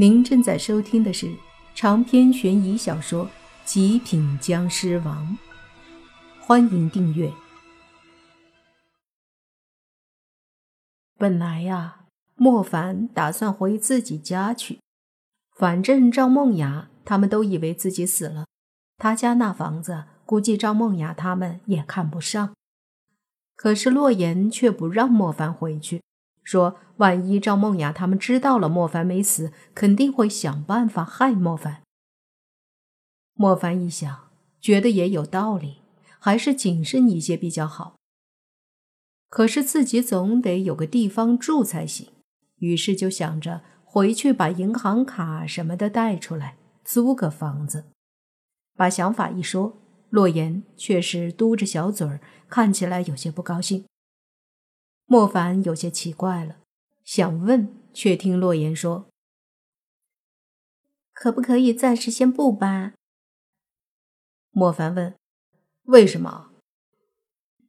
您正在收听的是长篇悬疑小说《极品僵尸王》，欢迎订阅。本来呀，莫凡打算回自己家去，反正赵梦雅他们都以为自己死了，他家那房子估计赵梦雅他们也看不上。可是洛言却不让莫凡回去。说：“万一赵梦雅他们知道了莫凡没死，肯定会想办法害莫凡。”莫凡一想，觉得也有道理，还是谨慎一些比较好。可是自己总得有个地方住才行，于是就想着回去把银行卡什么的带出来，租个房子。把想法一说，洛言却是嘟着小嘴儿，看起来有些不高兴。莫凡有些奇怪了，想问，却听洛言说：“可不可以暂时先不搬？”莫凡问：“为什么？”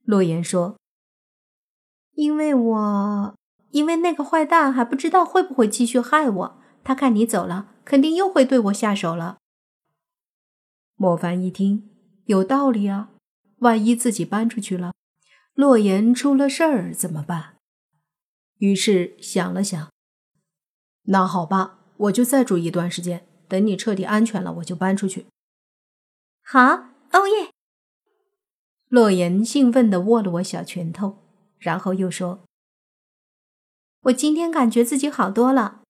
洛言说：“因为我，因为那个坏蛋还不知道会不会继续害我。他看你走了，肯定又会对我下手了。”莫凡一听，有道理啊，万一自己搬出去了。洛言出了事儿怎么办？于是想了想，那好吧，我就再住一段时间，等你彻底安全了，我就搬出去。好，哦耶！洛言兴奋地握了握小拳头，然后又说：“我今天感觉自己好多了，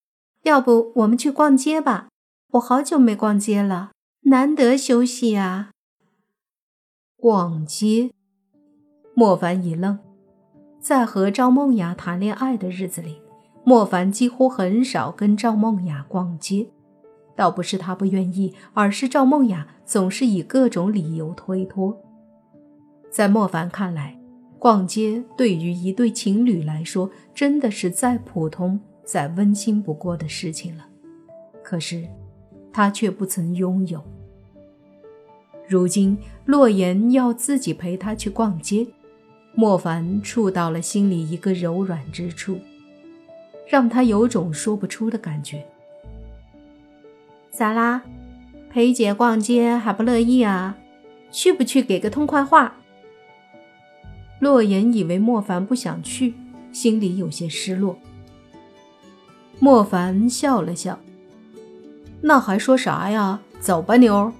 要不我们去逛街吧？我好久没逛街了，难得休息啊。”逛街。莫凡一愣，在和赵梦雅谈恋爱的日子里，莫凡几乎很少跟赵梦雅逛街。倒不是他不愿意，而是赵梦雅总是以各种理由推脱。在莫凡看来，逛街对于一对情侣来说，真的是再普通、再温馨不过的事情了。可是，他却不曾拥有。如今，洛言要自己陪他去逛街。莫凡触到了心里一个柔软之处，让他有种说不出的感觉。咋啦？陪姐逛街还不乐意啊？去不去给个痛快话？洛言以为莫凡不想去，心里有些失落。莫凡笑了笑：“那还说啥呀？走吧，妞。”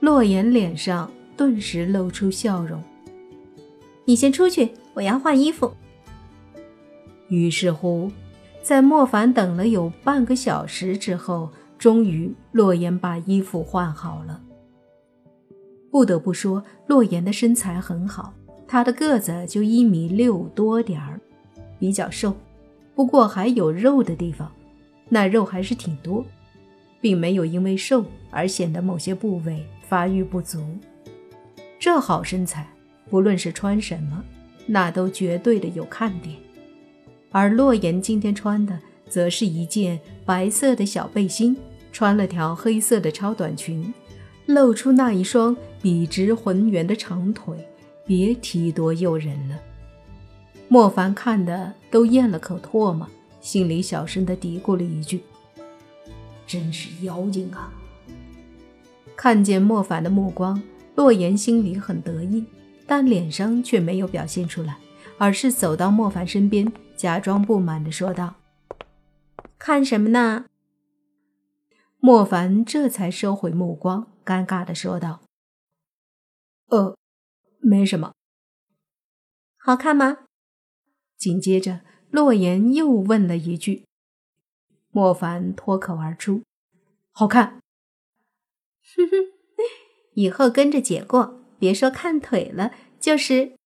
洛言脸上顿时露出笑容。你先出去，我要换衣服。于是乎，在莫凡等了有半个小时之后，终于洛言把衣服换好了。不得不说，洛言的身材很好，他的个子就一米六多点儿，比较瘦，不过还有肉的地方，那肉还是挺多，并没有因为瘦而显得某些部位发育不足。这好身材。不论是穿什么，那都绝对的有看点。而洛言今天穿的，则是一件白色的小背心，穿了条黑色的超短裙，露出那一双笔直浑圆的长腿，别提多诱人了。莫凡看的都咽了口唾沫，心里小声的嘀咕了一句：“真是妖精啊！”看见莫凡的目光，洛言心里很得意。但脸上却没有表现出来，而是走到莫凡身边，假装不满的说道：“看什么呢？”莫凡这才收回目光，尴尬的说道：“呃，没什么。好看吗？”紧接着，洛言又问了一句，莫凡脱口而出：“好看。”哼哼，以后跟着姐过。别说看腿了，就是。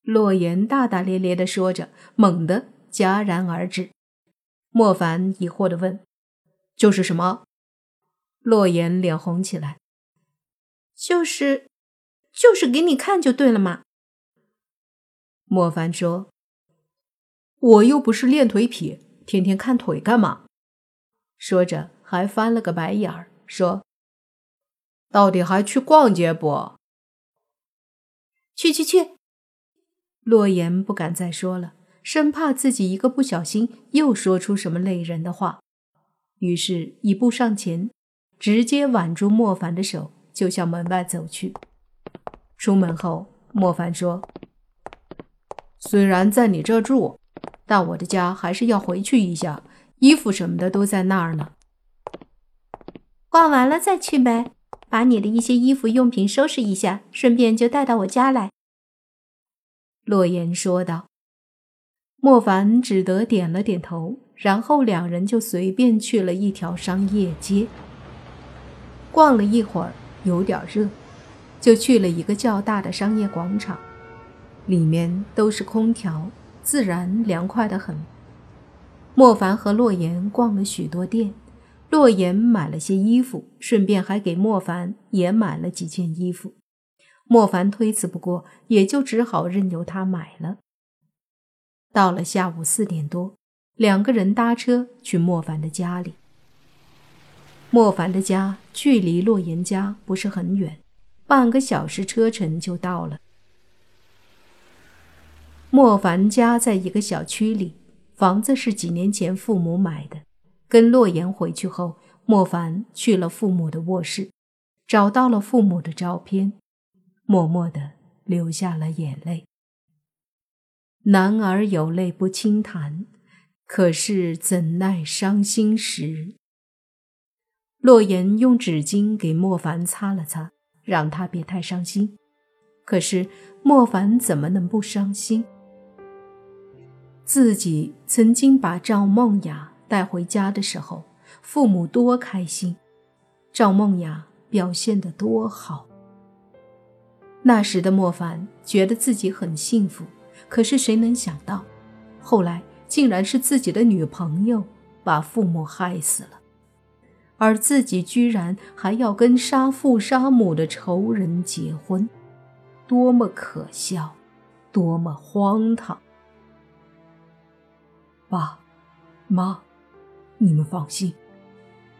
洛言大大咧咧的说着，猛地戛然而止。莫凡疑惑的问：“就是什么？”洛言脸红起来：“就是，就是给你看就对了嘛。”莫凡说：“我又不是练腿癖，天天看腿干嘛？”说着还翻了个白眼儿，说。到底还去逛街不？去去去！洛言不敢再说了，生怕自己一个不小心又说出什么累人的话，于是，一步上前，直接挽住莫凡的手，就向门外走去。出门后，莫凡说：“虽然在你这住，但我的家还是要回去一下，衣服什么的都在那儿呢。逛完了再去呗，把你的一些衣服用品收拾一下，顺便就带到我家来。”洛言说道。莫凡只得点了点头，然后两人就随便去了一条商业街。逛了一会儿，有点热，就去了一个较大的商业广场，里面都是空调，自然凉快的很。莫凡和洛言逛了许多店，洛言买了些衣服，顺便还给莫凡也买了几件衣服。莫凡推辞不过，也就只好任由他买了。到了下午四点多，两个人搭车去莫凡的家里。莫凡的家距离洛言家不是很远，半个小时车程就到了。莫凡家在一个小区里，房子是几年前父母买的。跟洛言回去后，莫凡去了父母的卧室，找到了父母的照片，默默的流下了眼泪。男儿有泪不轻弹，可是怎奈伤心时。洛言用纸巾给莫凡擦了擦，让他别太伤心。可是莫凡怎么能不伤心？自己曾经把赵梦雅带回家的时候，父母多开心，赵梦雅表现得多好。那时的莫凡觉得自己很幸福。可是谁能想到，后来竟然是自己的女朋友把父母害死了，而自己居然还要跟杀父杀母的仇人结婚，多么可笑，多么荒唐！爸，妈，你们放心，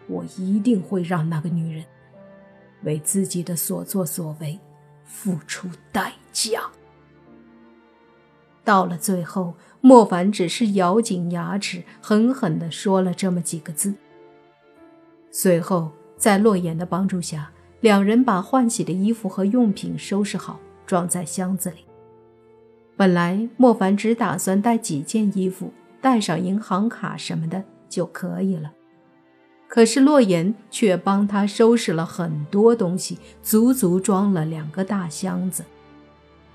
我一定会让那个女人为自己的所作所为付出代价。到了最后，莫凡只是咬紧牙齿，狠狠地说了这么几个字。随后，在洛言的帮助下，两人把换洗的衣服和用品收拾好，装在箱子里。本来莫凡只打算带几件衣服，带上银行卡什么的就可以了，可是洛言却帮他收拾了很多东西，足足装了两个大箱子。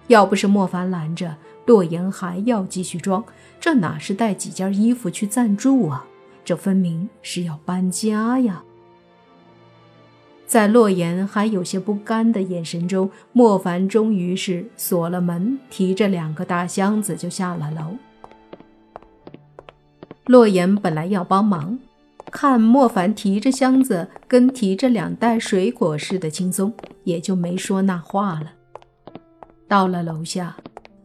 要不是莫凡拦着，洛言还要继续装，这哪是带几件衣服去暂住啊？这分明是要搬家呀！在洛言还有些不甘的眼神中，莫凡终于是锁了门，提着两个大箱子就下了楼。洛言本来要帮忙，看莫凡提着箱子跟提着两袋水果似的轻松，也就没说那话了。到了楼下。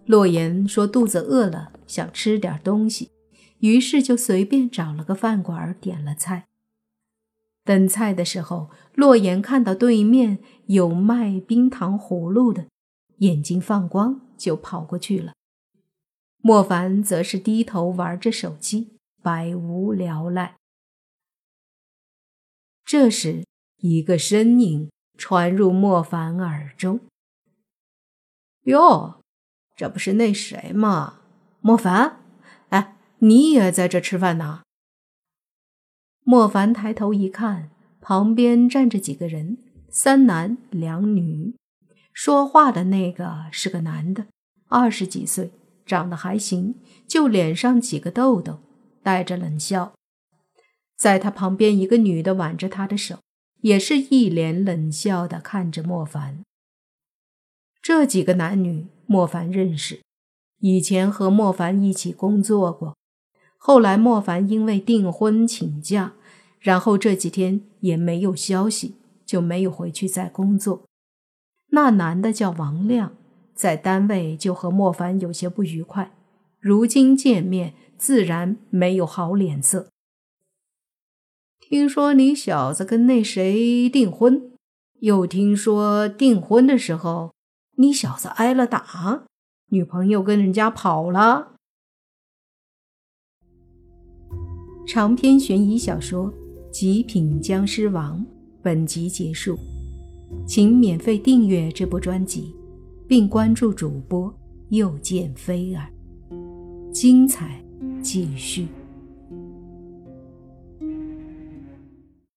洛言说：“肚子饿了，想吃点东西，于是就随便找了个饭馆点了菜。等菜的时候，洛言看到对面有卖冰糖葫芦的，眼睛放光，就跑过去了。莫凡则是低头玩着手机，百无聊赖。这时，一个声音传入莫凡耳中：‘哟。’”这不是那谁吗？莫凡，哎，你也在这吃饭呢？莫凡抬头一看，旁边站着几个人，三男两女。说话的那个是个男的，二十几岁，长得还行，就脸上几个痘痘，带着冷笑。在他旁边，一个女的挽着他的手，也是一脸冷笑的看着莫凡。这几个男女。莫凡认识，以前和莫凡一起工作过。后来莫凡因为订婚请假，然后这几天也没有消息，就没有回去再工作。那男的叫王亮，在单位就和莫凡有些不愉快，如今见面自然没有好脸色。听说你小子跟那谁订婚，又听说订婚的时候。你小子挨了打，女朋友跟人家跑了。长篇悬疑小说《极品僵尸王》本集结束，请免费订阅这部专辑，并关注主播又见菲儿，精彩继续。